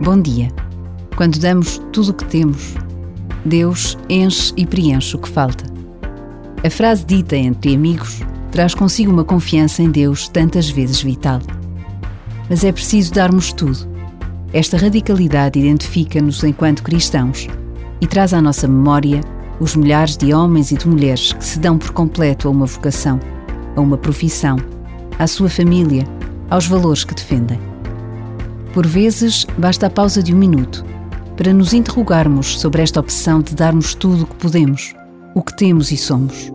Bom dia. Quando damos tudo o que temos, Deus enche e preenche o que falta. A frase dita entre amigos traz consigo uma confiança em Deus tantas vezes vital. Mas é preciso darmos tudo. Esta radicalidade identifica-nos enquanto cristãos e traz à nossa memória os milhares de homens e de mulheres que se dão por completo a uma vocação, a uma profissão, à sua família, aos valores que defendem. Por vezes, basta a pausa de um minuto para nos interrogarmos sobre esta opção de darmos tudo o que podemos, o que temos e somos.